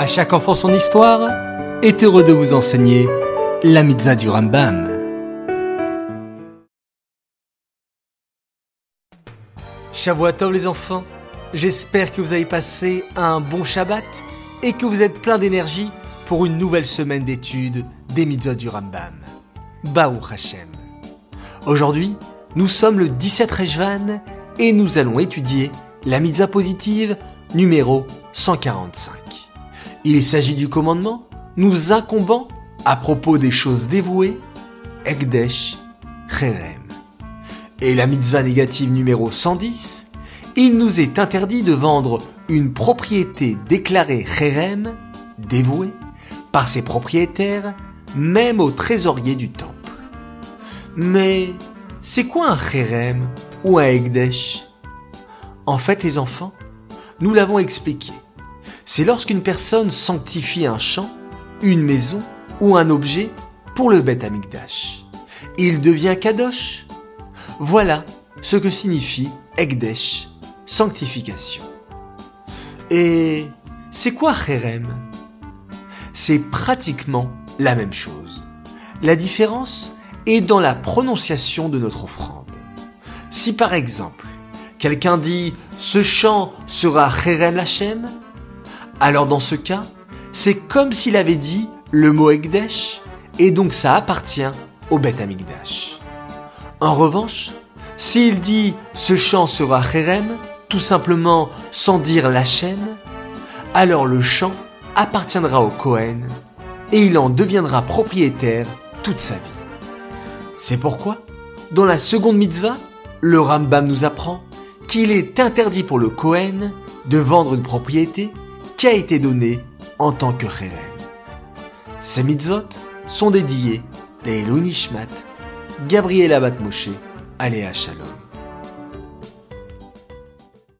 À chaque enfant son histoire est heureux de vous enseigner la mitzvah du Rambam. Tov les enfants, j'espère que vous avez passé un bon Shabbat et que vous êtes plein d'énergie pour une nouvelle semaine d'études des mitzvahs du Rambam. Baou Hashem. Aujourd'hui, nous sommes le 17 Rejvan et nous allons étudier la mitzvah positive numéro 145. Il s'agit du commandement nous incombant à propos des choses dévouées, Ekdesh, Cherem. Et la mitzvah négative numéro 110, il nous est interdit de vendre une propriété déclarée Cherem, dévouée, par ses propriétaires, même au trésorier du temple. Mais c'est quoi un Cherem ou un Ekdesh? En fait, les enfants, nous l'avons expliqué. C'est lorsqu'une personne sanctifie un champ, une maison ou un objet pour le Beth Amikdash. Il devient Kadosh. Voilà ce que signifie Ekdesh, sanctification. Et c'est quoi Cherem C'est pratiquement la même chose. La différence est dans la prononciation de notre offrande. Si par exemple, quelqu'un dit ce chant sera Cherem Lachem, alors dans ce cas, c'est comme s'il avait dit le mot Ekdesh, et donc ça appartient au Beth Amikdash. En revanche, s'il dit ce chant sera Cherem, tout simplement sans dire Lachem, alors le chant appartiendra au Kohen et il en deviendra propriétaire toute sa vie. C'est pourquoi, dans la seconde mitzvah, le Rambam nous apprend qu'il est interdit pour le Kohen de vendre une propriété qui a été donnée en tant que Kherem. Ces mitzvot sont dédiés les Elunishmat, Gabriel Abat Moshe, Aléa Shalom.